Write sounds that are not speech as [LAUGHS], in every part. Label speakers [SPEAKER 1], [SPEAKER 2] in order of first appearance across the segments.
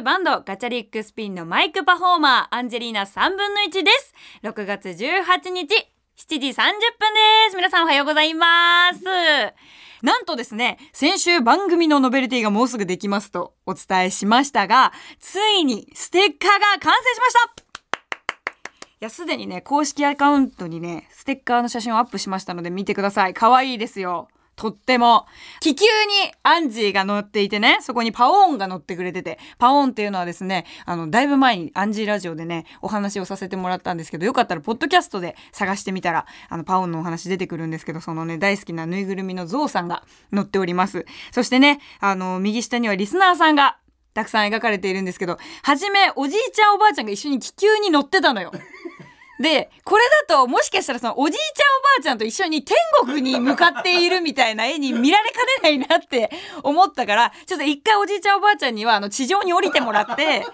[SPEAKER 1] ズバンドガチャリックスピンのマイクパフォーマーアンジェリーナ3分の1です6月18日7時30分です皆さんおはようございますなんとですね先週番組のノベルティがもうすぐできますとお伝えしましたがついにステッカーが完成しましたいや、すでにね、公式アカウントにね、ステッカーの写真をアップしましたので見てください。可愛いですよ。とっても。気球にアンジーが乗っていてね、そこにパオーンが乗ってくれてて、パオーンっていうのはですね、あの、だいぶ前にアンジーラジオでね、お話をさせてもらったんですけど、よかったらポッドキャストで探してみたら、あの、パオーンのお話出てくるんですけど、そのね、大好きなぬいぐるみのゾウさんが乗っております。そしてね、あの、右下にはリスナーさんがたくさん描かれているんですけど、はじめおじいちゃんおばあちゃんが一緒に気球に乗ってたのよ。で、これだともしかしたらそのおじいちゃんおばあちゃんと一緒に天国に向かっているみたいな絵に見られかねないなって思ったから、[LAUGHS] ちょっと一回おじいちゃんおばあちゃんにはあの地上に降りてもらって、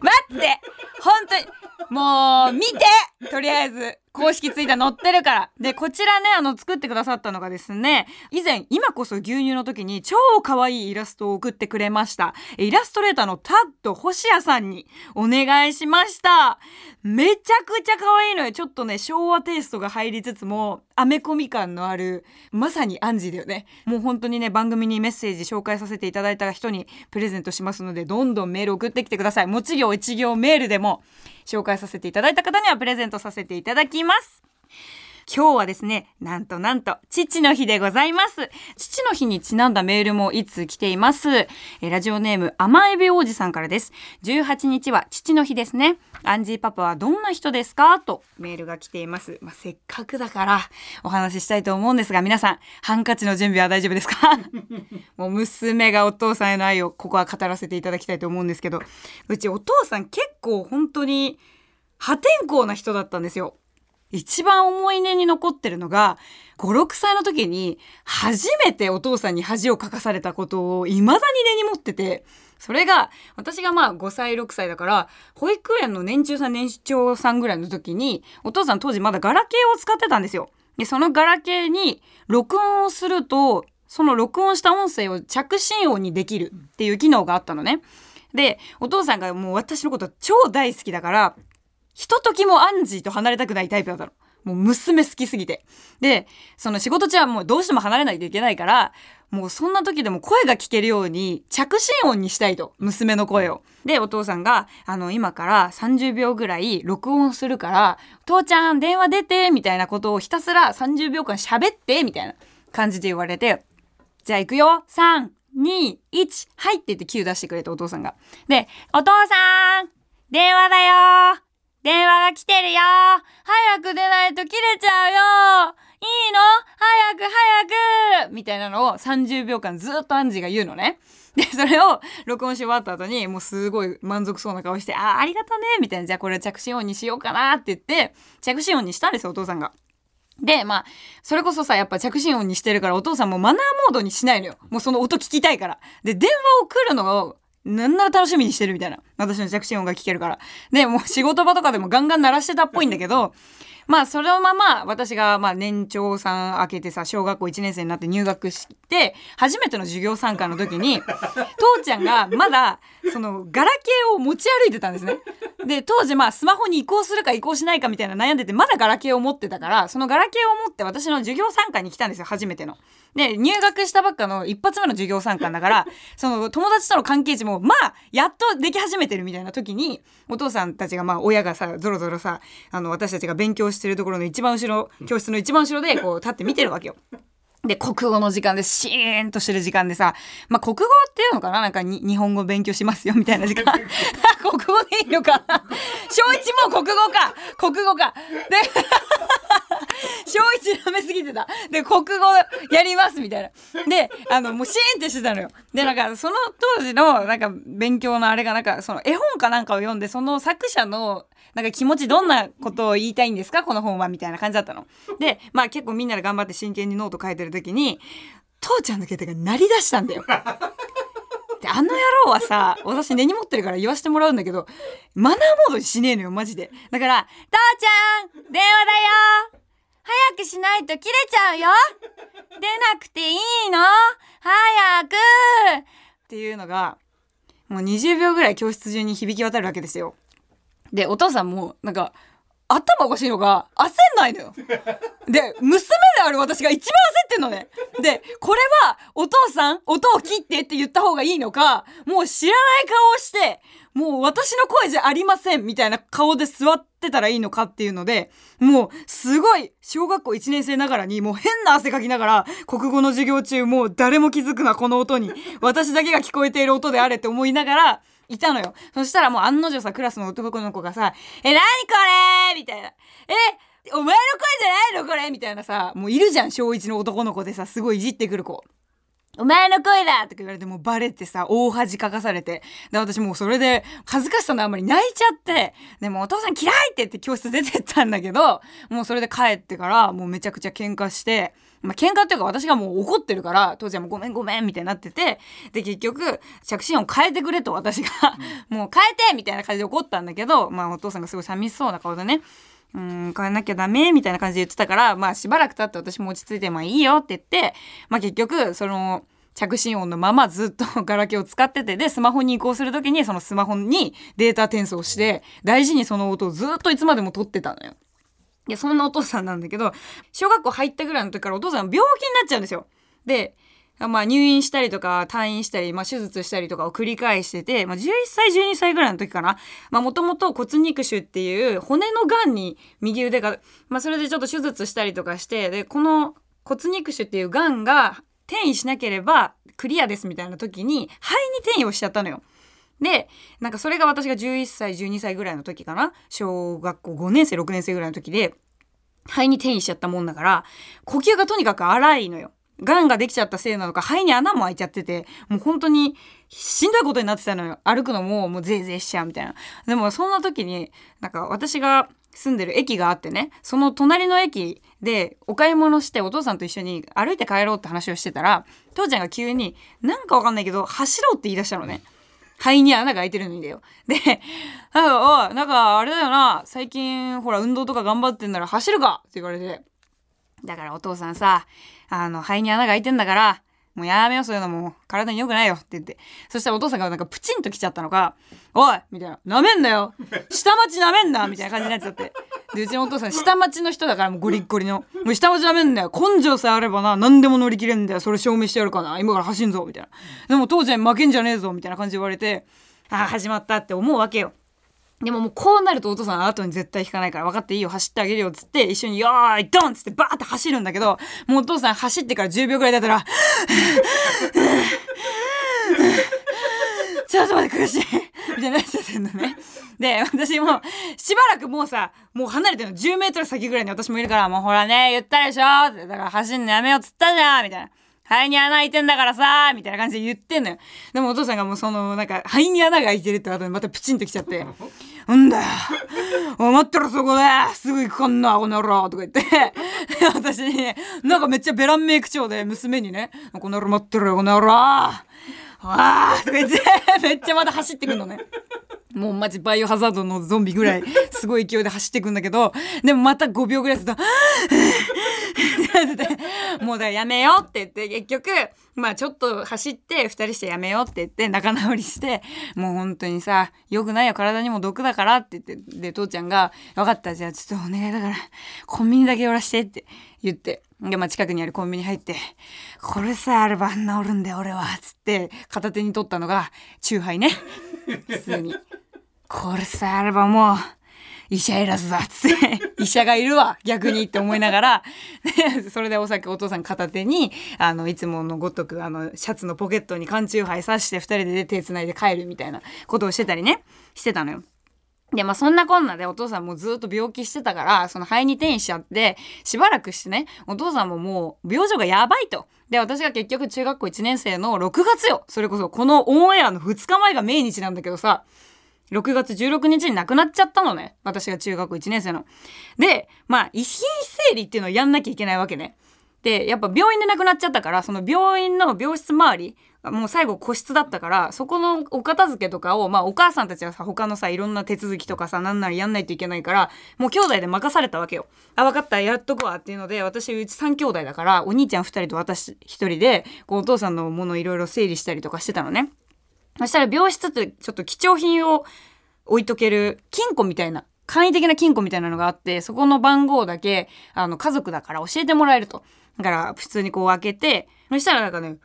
[SPEAKER 1] 待って本当にもう見てとりあえず。公式ツイッター載ってるから。で、こちらね、あの、作ってくださったのがですね、以前、今こそ牛乳の時に超可愛いイラストを送ってくれました。イラストレーターのタッド星谷さんにお願いしました。めちゃくちゃ可愛いのよ。ちょっとね、昭和テイストが入りつつも、アメコミ感のある、まさにアンジーだよね。もう本当にね、番組にメッセージ紹介させていただいた人にプレゼントしますので、どんどんメール送ってきてください。もち行一行メールでも紹介させていただいた方にはプレゼントさせていただきます。今日はですね、なんとなんと、父の日でございます。父の日にちなんだメールもいつ来ています。えラジオネーム、甘エビ王子さんからです。18日は父の日ですね。アンジーパパはどんな人ですか？とメールが来ています。まあ、せっかくだからお話ししたいと思うんですが、皆さん、ハンカチの準備は大丈夫ですか？[LAUGHS] もう娘がお父さんへの愛をここは語らせていただきたいと思うんですけど、うちお父さん結構本当に破天荒な人だったんですよ。一番思い出に残ってるのが、5、6歳の時に初めてお父さんに恥をかかされたことを未だに根に持ってて、それが、私がまあ5歳、6歳だから、保育園の年中さん、年長さんぐらいの時に、お父さん当時まだガラケーを使ってたんですよ。で、そのガラケーに録音をすると、その録音した音声を着信音にできるっていう機能があったのね。で、お父さんがもう私のこと超大好きだから、ひとときもアンジーと離れたくないタイプだったの。もう娘好きすぎて。で、その仕事中はもうどうしても離れないといけないから、もうそんな時でも声が聞けるように着信音にしたいと。娘の声を。で、お父さんが、あの、今から30秒ぐらい録音するから、父ちゃん電話出て、みたいなことをひたすら30秒間喋って、みたいな感じで言われて、じゃあ行くよ !3、2、1、はいって言って9出してくれたお父さんが。で、お父さん電話だよ電話が来てるよ早く出ないと切れちゃうよいいの？早く早くみたいなのを30秒間ずっとアンジーが言うのね。で、それを録音し終わった後に、もうすごい満足そうな顔して、ああ、ありがとねみたいな、じゃあこれ着信音にしようかなって言って、着信音にしたんですよ、お父さんが。で、まあ、それこそさ、やっぱ着信音にしてるから、お父さんもマナーモードにしないのよ。もうその音聞きたいから。で、電話を来るのをなんなら楽しみにしてるみたいな。私の弱心音が聞けるから。で、もう仕事場とかでもガンガン鳴らしてたっぽいんだけど、まあ、そのまま私が、まあ、年長さん明けてさ、小学校1年生になって入学して、初めての授業参加の時に、父ちゃんがまだ、その、ガラケーを持ち歩いてたんですね。[LAUGHS] で、当時まあ、スマホに移行するか移行しないかみたいな悩んでて、まだガラケーを持ってたから、そのガラケーを持って私の授業参加に来たんですよ、初めての。で、入学したばっかの一発目の授業参観だから、[LAUGHS] その友達との関係値も、まあ、やっとでき始めてるみたいな時に、お父さんたちがまあ、親がさ、ぞろぞろさ、あの、私たちが勉強してるところの一番後ろ、教室の一番後ろで、こう、立って見てるわけよ。で、国語の時間でシーンとしてる時間でさ、まあ、国語っていうのかな？なんかに日本語勉強しますよみたいな時間。[LAUGHS] 国語でいいのか小一も国語か国語かで、[LAUGHS] 小一舐めすぎてた。で、国語やりますみたいな。で、あの、もうシーンってしてたのよ。で、なんか、その当時の、なんか、勉強のあれが、なんか、その絵本かなんかを読んで、その作者の、なんか気持ちどんなことを言いたいんですか？この本はみたいな感じだったの。で、まあ結構みんなで頑張って真剣にノート書いてる時に、父ちゃんの携帯が鳴り出したんだよ。で、あの野郎はさ、私根に持ってるから言わせてもらうんだけど、マナーモードにしねえのよ、マジで。だから、父ちゃん電話だよ早くしないと切れちゃうよ出なくていいの早くっていうのが、もう20秒ぐらい教室中に響き渡るわけですよ。で、お父さんも、なんか、頭おかしいのが、焦んないのよ。で、娘である私が一番焦ってんのね。で、これは、お父さん、音を切ってって言った方がいいのか、もう知らない顔をして、もう私の声じゃありませんみたいな顔で座ってたらいいのかっていうので、もうすごい小学校1年生ながらにもう変な汗かきながら国語の授業中もう誰も気づくなこの音に私だけが聞こえている音であれって思いながらいたのよ。そしたらもう案の定さクラスの男の子がさ、え、なにこれ？みたいな。えお前の声じゃないのこれ？みたいなさ、もういるじゃん、小一の男の子でさ、すごいいじってくる子。お前の声だとか言われてもバレてさ、大恥かかされて。で、私もうそれで恥ずかしさのあんまり泣いちゃって、でもお父さん嫌いって言って教室出てったんだけど、もうそれで帰ってからもうめちゃくちゃ喧嘩して、まあ、喧嘩っていうか私がもう怒ってるから、父ちゃんもごめんごめんみたいになってて、で、結局、着信音変えてくれと私が。もう変えてみたいな感じで怒ったんだけど、まあお父さんがすごい寂しそうな顔でね、うん、変えなきゃダメみたいな感じで言ってたから、まあしばらく経って私も落ち着いて、まあいいよって言って、まあ結局、その、着信音のままずっと [LAUGHS] ガラケーを使ってて、で、スマホに移行するときにそのスマホにデータ転送して、大事にその音をずっといつまでも撮ってたのよ。いや、そんなお父さんなんだけど、小学校入ったぐらいの時からお父さん病気になっちゃうんですよ。で、まあ入院したりとか退院したり、まあ手術したりとかを繰り返してて、まあ11歳、12歳ぐらいの時かな。まあもともと骨肉腫っていう骨の癌に右腕が、まあそれでちょっと手術したりとかして、で、この骨肉腫っていう癌が転移しなければクリアですみたいな時に肺に転移をしちゃったのよ。で、なんかそれが私が11歳、12歳ぐらいの時かな小学校5年生、6年生ぐらいの時で、肺に転移しちゃったもんだから、呼吸がとにかく荒いのよ。癌ができちゃったせいなのか、肺に穴も開いちゃってて、もう本当にしんどいことになってたのよ。歩くのももうぜいぜいしちゃうみたいな。でもそんな時に、なんか私が住んでる駅があってね、その隣の駅でお買い物してお父さんと一緒に歩いて帰ろうって話をしてたら、父ちゃんが急に、なんかわかんないけど、走ろうって言い出したのね。肺に穴が開いてるんだよ。で、おなんかあれだよな、最近ほら運動とか頑張ってんなら走るかって言われて。だからお父さんさ、あの、肺に穴が開いてんだから、もうやめようそういうのも体に良くないよって言って。そしたらお父さんがなんかプチンと来ちゃったのか、おいみたいな。舐めんなよ [LAUGHS] 下町舐めんなみたいな感じになっちゃって。で、うちのお父さん下町の人だからもうゴリッゴリの。もう下町舐めんなよ根性さえあればな、何でも乗り切れんだよ。それ証明してやるかな今から走んぞみたいな。でも父ちゃん負けんじゃねえぞみたいな感じで言われて、ああ、始まったって思うわけよ。でももうこうなるとお父さん後に絶対引かないから分かっていいよ走ってあげるよっつって一緒によーいドンっつってバーって走るんだけどもうお父さん走ってから10秒ぐらいだったらちょっと待って苦しいみたいなっちゃってんのね。で、私もしばらくもうさ、もう離れてるの10メートル先ぐらいに私もいるから、もうほらね、言ったでしょって、だから走んのやめようっつったじゃんみたいな。肺に穴開いてんだからさみたいな感じで言ってんのよ。でもお父さんがもうその、なんか、肺に穴が開いてるって後にまたプチンときちゃって、んだよ。待ってろそこですぐ行くかんな、この野郎とか言って、[LAUGHS] 私に、ね、なんかめっちゃベランメイク調で娘にね、この野郎待ってろよ、この野郎。ああとか言って、[LAUGHS] めっちゃまだ走ってくんのね。もうマジバイオハザードのゾンビぐらい [LAUGHS] すごい勢いで走っていくんだけど、でもまた5秒ぐらいすると、もうだやめようって言って結局、まあちょっと走って2人してやめようって言って仲直りして、もう本当にさ、良くないよ体にも毒だからって言って、で、父ちゃんが、分かったじゃあちょっとお願いだから、コンビニだけ寄らしてって言って、で、まあ、近くにあるコンビニ入って、これさえあれば治るんだよ、俺は。つって、片手に取ったのが、チューハイね。普通に。これさえあればもう、医者いらずだっつって、[LAUGHS] 医者がいるわ、逆にって思いながら、[LAUGHS] それでお酒お父さん片手に、あの、いつものごとく、あの、シャツのポケットに缶チューハイ刺して2人で手つないで帰るみたいなことをしてたりね、してたのよ。で、まあそんなこんなでお父さんもずっと病気してたから、その肺に転移しちゃって、しばらくしてね、お父さんももう病状がやばいと。で、私が結局中学校1年生の6月よ。それこそこのオンエアの2日前が命日なんだけどさ、6月16日に亡くなっちゃったのね。私が中学校1年生の。で、まあ遺品整理っていうのをやんなきゃいけないわけね。で、やっぱ病院で亡くなっちゃったから、その病院の病室周り、もう最後個室だったから、そこのお片付けとかを、まあお母さんたちはさ、他のさ、いろんな手続きとかさ、なんならやんないといけないから、もう兄弟で任されたわけよ。あ、分かった、やっとくわっていうので、私、うち3兄弟だから、お兄ちゃん2人と私1人で、こうお父さんのものいろいろ整理したりとかしてたのね。そしたら病室ってちょっと貴重品を置いとける金庫みたいな簡易的な金庫みたいなのがあってそこの番号だけあの家族だから教えてもらえるとだから普通にこう開けてそしたらなんかね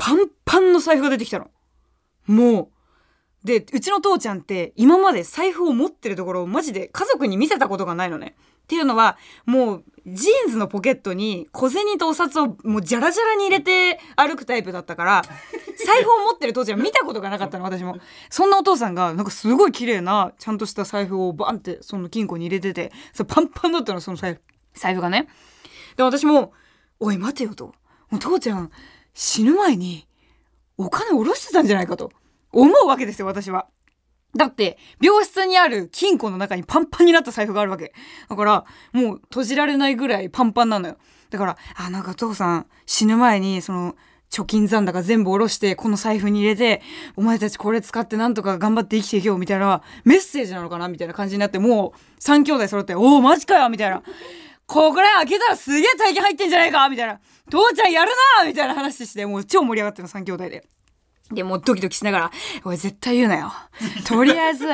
[SPEAKER 1] パンパンの財布が出てきたの。もう。でうちの父ちゃんって今まで財布を持ってるところをマジで家族に見せたことがないのね。っていうのはもうジーンズのポケットに小銭とお札をもうジャラジャラに入れて歩くタイプだったから財布を持ってる父ちゃん見たことがなかったの私も。そんなお父さんがなんかすごい綺麗なちゃんとした財布をバンってその金庫に入れててそパンパンだったのその財布財布がね。で私も「おい待てよ」と「もう父ちゃん死ぬ前にお金下ろしてたんじゃないか」と思うわけですよ私は。だって、病室にある金庫の中にパンパンになった財布があるわけ。だから、もう閉じられないぐらいパンパンなのよ。だから、あ、なんか父さん死ぬ前に、その、貯金残高全部下ろして、この財布に入れて、お前たちこれ使ってなんとか頑張って生きていけよ、みたいな、メッセージなのかなみたいな感じになって、もう、3兄弟揃って、おお、マジかよみたいな。ここら開けたらすげえ大金入ってんじゃないかみたいな。父ちゃんやるなみたいな話して、もう超盛り上がってるの、3兄弟で。で、もうドキドキしながら、おい、絶対言うなよ。とりあえず、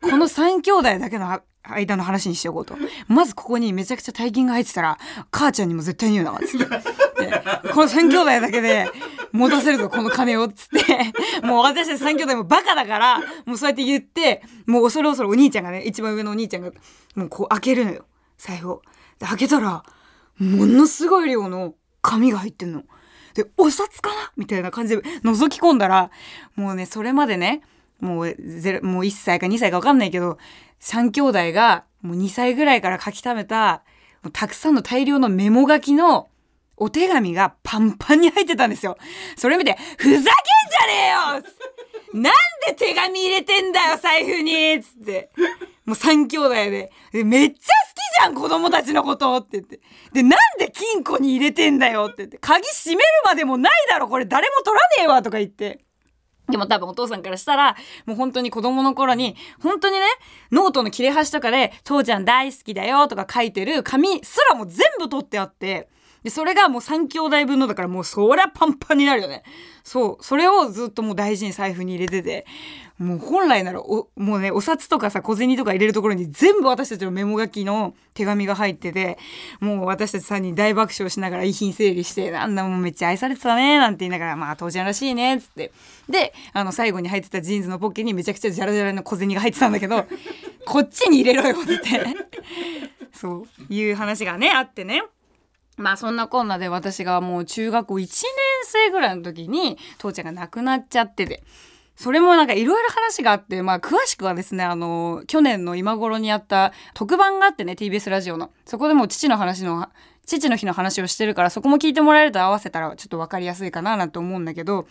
[SPEAKER 1] この3兄弟だけの間の話にしておこうと。まずここにめちゃくちゃ大金が入ってたら、母ちゃんにも絶対に言うな、つって。この3兄弟だけで持たせるぞ、この金を、つって。もう私たち3兄弟もバカだから、もうそうやって言って、もう恐る恐るお兄ちゃんがね、一番上のお兄ちゃんが、もうこう開けるのよ、財布を。で、開けたら、ものすごい量の紙が入ってんの。で、お札かな？みたいな感じで覗き込んだら、もうね、それまでね、もうゼロ、もう1歳か2歳かわかんないけど、3兄弟がもう2歳ぐらいから書き溜めた、たくさんの大量のメモ書きのお手紙がパンパンに入ってたんですよ。それ見て、ふざけんじゃねえよなんで手紙入れてんだよ、財布につって。もう3兄弟で。でめっちゃじゃん、子供たちのことって言って。で、なんで金庫に入れてんだよって言って。鍵閉めるまでもないだろ、これ誰も取らねえわとか言って。でも多分お父さんからしたら、もう本当に子供の頃に、本当にね、ノートの切れ端とかで、父ちゃん大好きだよとか書いてる紙すらも全部取ってあって、で、それがもう3兄弟分のだからもうそりゃパンパンになるよね。そう。それをずっともう大事に財布に入れてて、もう本来ならお、もうね、お札とかさ、小銭とか入れるところに全部私たちのメモ書きの手紙が入ってて、もう私たち3人大爆笑しながら遺品整理して、あんなもんめっちゃ愛されてたね、なんて言いながら、まあ、父ちゃんらしいね、つって。で、あの、最後に入ってたジーンズのポッケにめちゃくちゃジャラジャラの小銭が入ってたんだけど、[LAUGHS] こっちに入れろよ、って。そういう話がね、あってね。まあそんなこんなで私がもう中学校1年生ぐらいの時に父ちゃんが亡くなっちゃってて。それもなんかいろいろ話があって、まあ詳しくはですね、あの、去年の今頃にやった特番があってね、TBS ラジオの。そこでも父の話の、父の日の話をしてるから、そこも聞いてもらえると合わせたらちょっと分かりやすいかななんて思うんだけど、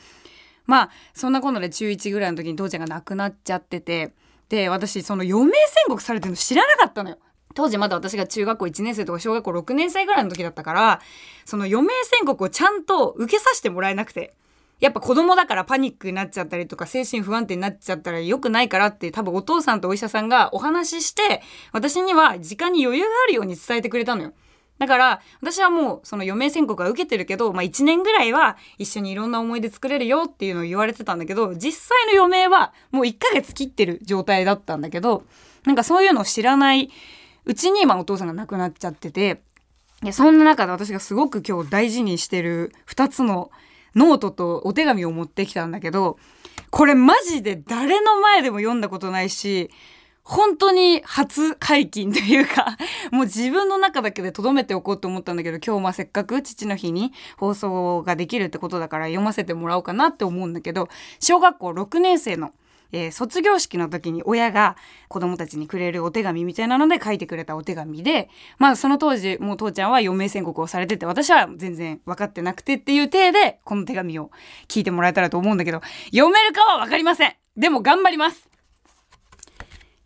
[SPEAKER 1] まあ、そんなことで中1ぐらいの時に父ちゃんが亡くなっちゃってて、で、私、その余命宣告されてるの知らなかったのよ。当時まだ私が中学校1年生とか小学校6年生ぐらいの時だったから、その余命宣告をちゃんと受けさせてもらえなくて。やっぱ子供だからパニックになっちゃったりとか精神不安定になっちゃったら良くないからって多分お父さんとお医者さんがお話しして私には時間に余裕があるように伝えてくれたのよ。だから私はもうその余命宣告は受けてるけど、まあ、1年ぐらいは一緒にいろんな思い出作れるよっていうのを言われてたんだけど実際の余命はもう1ヶ月切ってる状態だったんだけどなんかそういうのを知らないうちにまあお父さんが亡くなっちゃっててでそんな中で私がすごく今日大事にしてる2つのノートとお手紙を持ってきたんだけど、これマジで誰の前でも読んだことないし、本当に初解禁というか、もう自分の中だけで留めておこうと思ったんだけど、今日まあせっかく父の日に放送ができるってことだから読ませてもらおうかなって思うんだけど、小学校6年生のえー、卒業式の時に親が子供たちにくれるお手紙みたいなので書いてくれたお手紙で、まあその当時もう父ちゃんは余命宣告をされてて、私は全然分かってなくてっていう体で、この手紙を聞いてもらえたらと思うんだけど、読めるかは分かりません。でも頑張ります。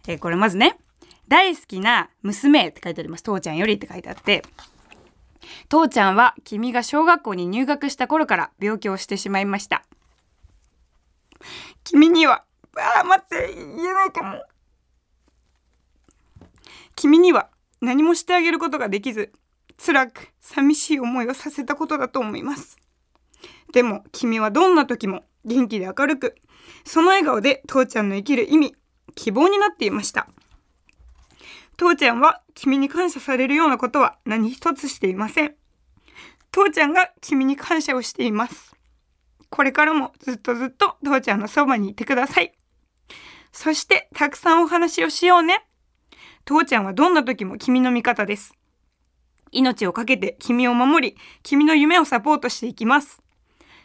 [SPEAKER 1] えー、これまずね、大好きな娘って書いてあります。父ちゃんよりって書いてあって、父ちゃんは君が小学校に入学した頃から病気をしてしまいました。君にはあ待って言えないかも君には何もしてあげることができず辛く寂しい思いをさせたことだと思いますでも君はどんな時も
[SPEAKER 2] 元気で明るく、その笑顔で父ちゃんの生きる意味、希望になっていました。父ちゃんは君に感謝されるようなことは何一つしていません。父ちゃんが君に感謝をしています。これからもずっとずっと父ちゃんのそばにいてください。そしてたくさんお話をしようね。父ちゃんはどんな時も君の味方です。命を懸けて君を守り、君の夢をサポートしていきます。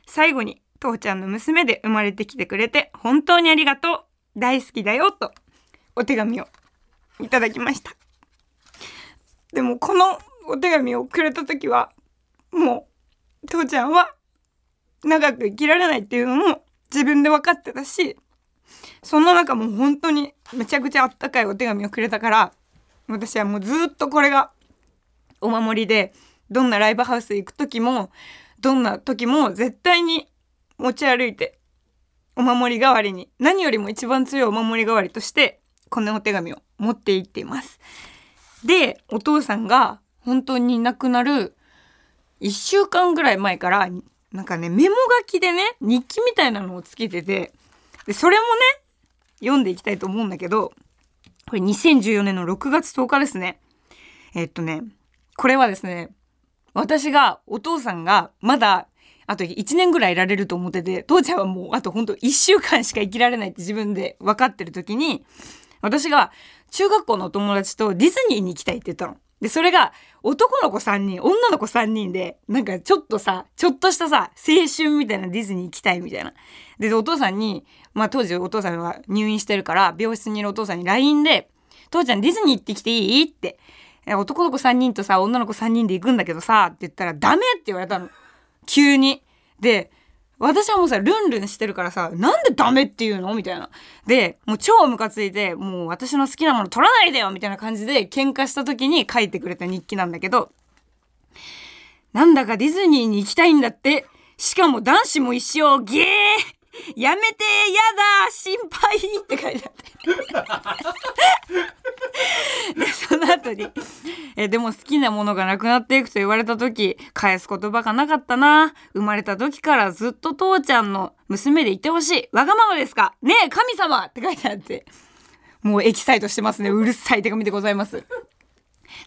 [SPEAKER 2] 最後に、父ちゃんの娘で生まれてきてくれて本当にありがとう。大好きだよ。と、お手紙をいただきました。でも、このお手紙をくれた時は、もう、父ちゃんは長く生きられないっていうのも自分で分かってたし、その中もう本当にめちゃくちゃあったかいお手紙をくれたから、私はもうずっとこれがお守りで、どんなライブハウス行く時も、どんな時も絶対に持ち歩いて、お守り代わりに、何よりも一番強いお守り代わりとして、このお手紙を持って行っています。で、お父さんが本当に亡くなる1週間ぐらい前から、なんかね、メモ書きでね、日記みたいなのをつけてて、で、それもね、読んでいきたいと思うんだけど、これ2014年の6月10日ですね。えっとね、これはですね、私が、お父さんがまだ、あと1年ぐらいいられると思ってて、父ちゃんはもうあとほんと1週間しか生きられないって自分で分かってる時に、私が中学校のお友達とディズニーに行きたいって言ったの。で、それが男の子3人、女の子3人で、なんかちょっとさ、ちょっとしたさ、青春みたいなディズニー行きたいみたいな。で、お父さんに、まあ当時お父さんは入院してるから、病室にいるお父さんに LINE で、父ちゃんディズニー行ってきていい？って。男の子3人とさ、女の子3人で行くんだけどさ、って言ったらダメって言われたの。急に。で、私はもうさ、ルンルンしてるからさ、なんでダメっていうの？みたいな。で、もう超ムカついて、もう私の好きなもの取らないでよみたいな感じで喧嘩した時に書いてくれた日記なんだけど、なんだかディズニーに行きたいんだって。しかも男子も一生、ゲーやめてやだ心配って書いてあって。[LAUGHS] でその後にえでも好きなものがなくなっていくと言われた時返す言葉がなかったな。生まれた時からずっと父ちゃんの娘でいてほしい。わがままですか？ねえ神様って書いてあって。もうエキサイトしてますね。うるさい手紙でございます。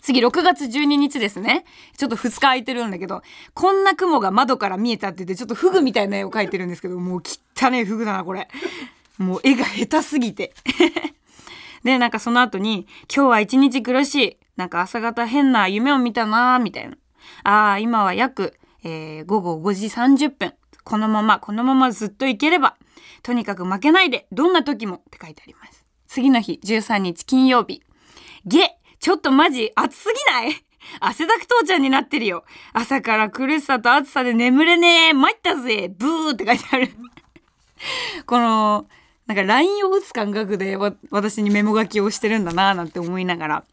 [SPEAKER 2] 次6月12日ですね。ちょっと2日空いてるんだけど、こんな雲が窓から見えたって言って、ちょっとフグみたいな絵を描いてるんですけど、もう汚ねえフグだな、これ。もう絵が下手すぎて。[LAUGHS] で、なんかその後に、今日は一日苦しい。なんか朝方変な夢を見たなみたいな。ああ、今は約、えー、午後5時30分。このまま、このままずっといければ、とにかく負けないで、どんな時もって書いてあります。次の日、13日金曜日。ゲちょっとマジ暑すぎない？汗だく父ちゃんになってるよ。朝から苦しさと暑さで眠れねえ。参ったぜ。ブーって書いてあるこの、なんか LINE を打つ感覚で私にメモ書きをしてるんだなーなんて思いながら。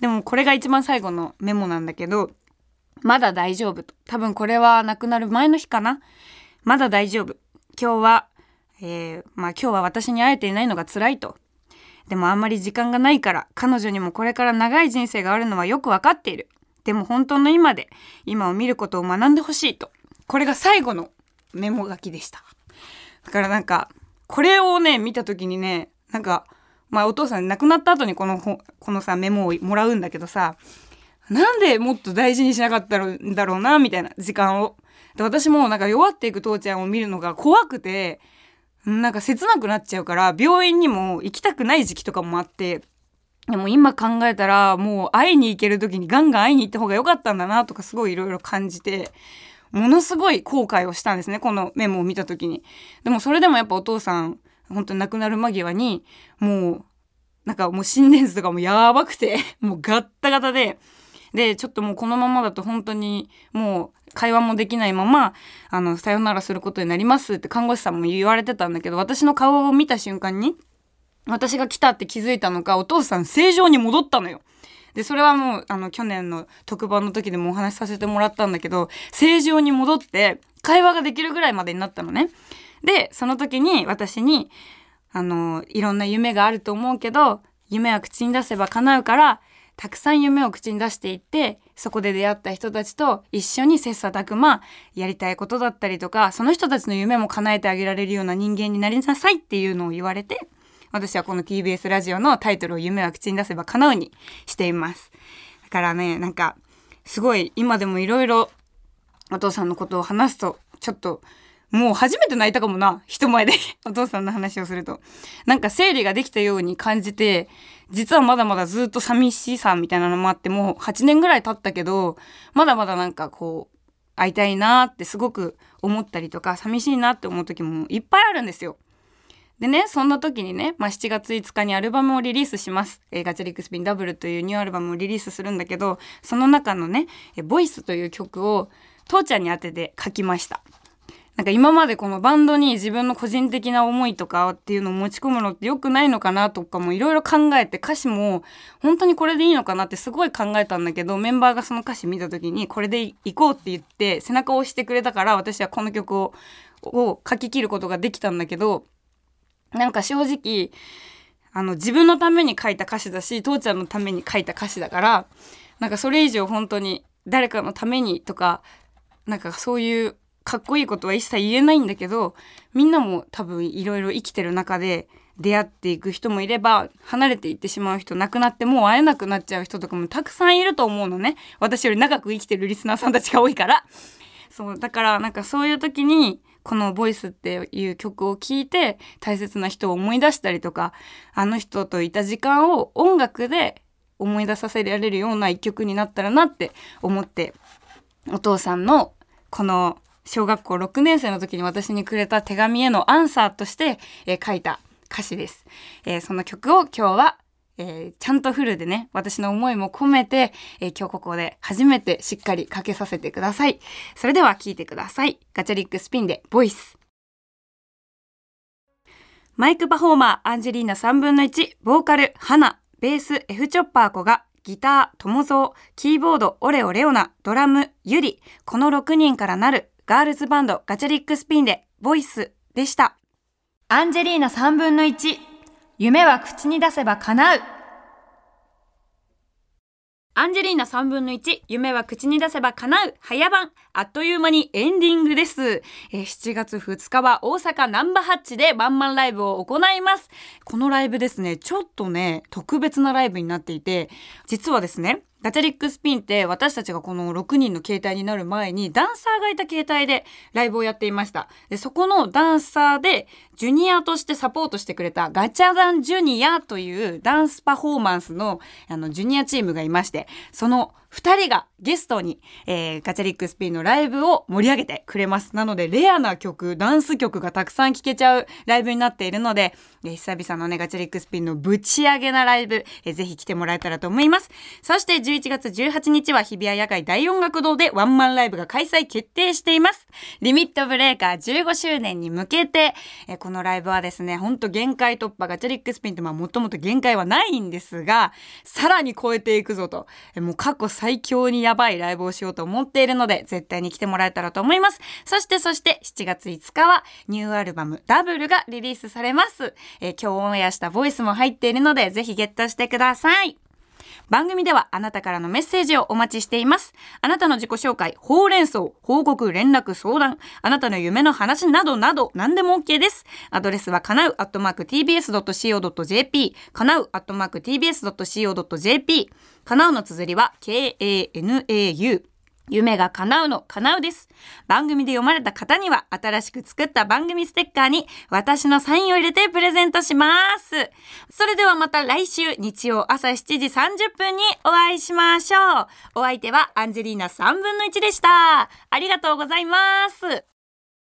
[SPEAKER 2] でもこれが一番最後のメモなんだけど、まだ大丈夫と。多分これは亡くなる前の日かな。まだ大丈夫。今日は、えー、まあ今日は私に会えていないのが辛いと。でもあんまり時間がないから彼女にもこれから長い人生があるのはよくわかっている。でも本当の今で今を見ることを学んでほしいと。これが最後のメモ書きでした。だからなんかこれをね見た時にねなんかまあお父さん亡くなった後にこのこのさメモをもらうんだけどさなんでもっと大事にしなかったんだろうなみたいな時間を。で私もなんか弱っていく父ちゃんを見るのが怖くてなんか切なくなっちゃうから病院にも行きたくない時期とかもあってでも今考えたらもう会いに行ける時にガンガン会いに行った方が良かったんだなとかすごいいろいろ感じてものすごい後悔をしたんですねこのメモを見た時に。でもそれでもやっぱお父さん本当に亡くなる間際にもうなんかもう心電図とかもやばくてもうガッタガタででちょっともうこのままだと本当にもう会話もできないままあのさよならすることになりますって看護師さんも言われてたんだけど私の顔を見た瞬間に私が来たって気づいたのかお父さん正常に戻ったのよ。でそれはもうあの去年の特番の時でもお話しさせてもらったんだけど正常に戻って会話ができるぐらいまでになったのね。でその時に私にあのいろんな夢があると思うけど夢は口に出せば叶うから
[SPEAKER 1] たくさん夢を口に出していってそこで出会った人たちと一緒に切磋琢磨やりたいことだったりとかその人たちの夢も叶えてあげられるような人間になりなさいっていうのを言われて私はこの TBS ラジオのタイトルを夢は口に出せば叶うにしています。だからねなんかすごい今でもいろいろお父さんのことを話すとちょっともう初めて泣いたかもな人前で [LAUGHS] お父さんの話をするとなんか整理ができたように感じて実はまだまだずっと寂しさみたいなのもあってもう8年ぐらい経ったけどまだまだなんかこう会いたいなってすごく思ったりとか寂しいなって思う時もいっぱいあるんですよ。でね、そんな時にね、まあ、7月5日にアルバムをリリースします。えー、ガチャリックスピンダブルというニューアルバムをリリースするんだけど、その中のね、えボイスという曲を父ちゃんに当てて書きました。なんか今までこのバンドに自分の個人的な思いとかっていうのを持ち込むのって良くないのかなとかもいろいろ考えて歌詞も本当にこれでいいのかなってすごい考えたんだけどメンバーがその歌詞見た時にこれでいこうって言って背中を押してくれたから私はこの曲をを書き切ることができたんだけどなんか正直あの自分のために書いた歌詞だし父ちゃんのために書いた歌詞だからなんかそれ以上本当に誰かのためにとかなんかそういうかっこいいことは一切言えないんだけどみんなも多分いろいろ生きてる中で出会っていく人もいれば離れていってしまう人亡くなってもう会えなくなっちゃう人とかもたくさんいると思うのね。私より長く生きてるリスナーさんたちが多いから。そうだからなんかそういう時にこの「ボイスっていう曲を聴いて大切な人を思い出したりとかあの人といた時間を音楽で思い出させられるような一曲になったらなって思ってお父さんのこの小学校6年生の時に私にくれた手紙へのアンサーとして、えー、書いた歌詞です。えー、その曲を今日は、えー、ちゃんとフルでね、私の思いも込めて、え今日ここで初めてしっかりかけさせてください。それでは聴いてください。ガチャリックスピンでボイス。マイクパフォーマーアンジェリーナ3分の1、ボーカル、花、ベース、F チョッパー子がギター、友蔵、キーボード、オレオレオナ、ドラム、ユリ、この6人からなるガールズバンドガチャリックスピンでボイスでした。アンジェリーナ3分の1夢は口に出せば叶う。アンジェリーナ3分の1夢は口に出せば叶う。早番。あっという間にエンディングです、え、7月2日は大阪ナンバーハッチでワンマンライブを行います。このライブですねちょっとね特別なライブになっていて実はですねガチャリックスピンって私たちがこの6人の携帯になる前にダンサーがいた携帯でライブをやっていました。で、そこのダンサーでジュニアとしてサポートしてくれたガチャダンジュニアというダンスパフォーマンスのあのジュニアチームがいまして、その2人がゲストに、えー、ガチャリックスピンのライブを盛り上げてくれます。なので、レアな曲、ダンス曲がたくさん聴けちゃうライブになっているので、えー、久々のね、ガチャリックスピンのぶち上げなライブ、えー、ぜひ来てもらえたらと思います。そして11月18日は日比谷野外大音楽堂でワンマンライブが開催決定しています。リミットブレーカー15周年に向けて、えー、このライブはですね、ほんと限界突破、ガチャリックスピンってまあもともと限界はないんですが、さらに超えていくぞと、えー、もう過去最強にやばいライブをしようと思っているので、絶対に来てもらえたらと思います。そしてそして7月5日はニューアルバムダブルがリリースされます。えー、今日オンエアしたボイスも入っているので、ぜひゲットしてください。番組ではあなたからのメッセージをお待ちしています。あなたの自己紹介、ほうれん草、報告、連絡、相談、あなたの夢の話などなど何でも OK です。アドレスはかなうアットマーク tbs.co.jp、かなうアットマーク tbs.co.jp、かなうの綴りは k-a-n-a-u。夢が叶うの叶うです。番組で読まれた方には新しく作った番組ステッカーに私のサインを入れてプレゼントします。それではまた来週日曜朝7時30分にお会いしましょう。お相手はアンジェリーナ3分の1でした。ありがとうございます。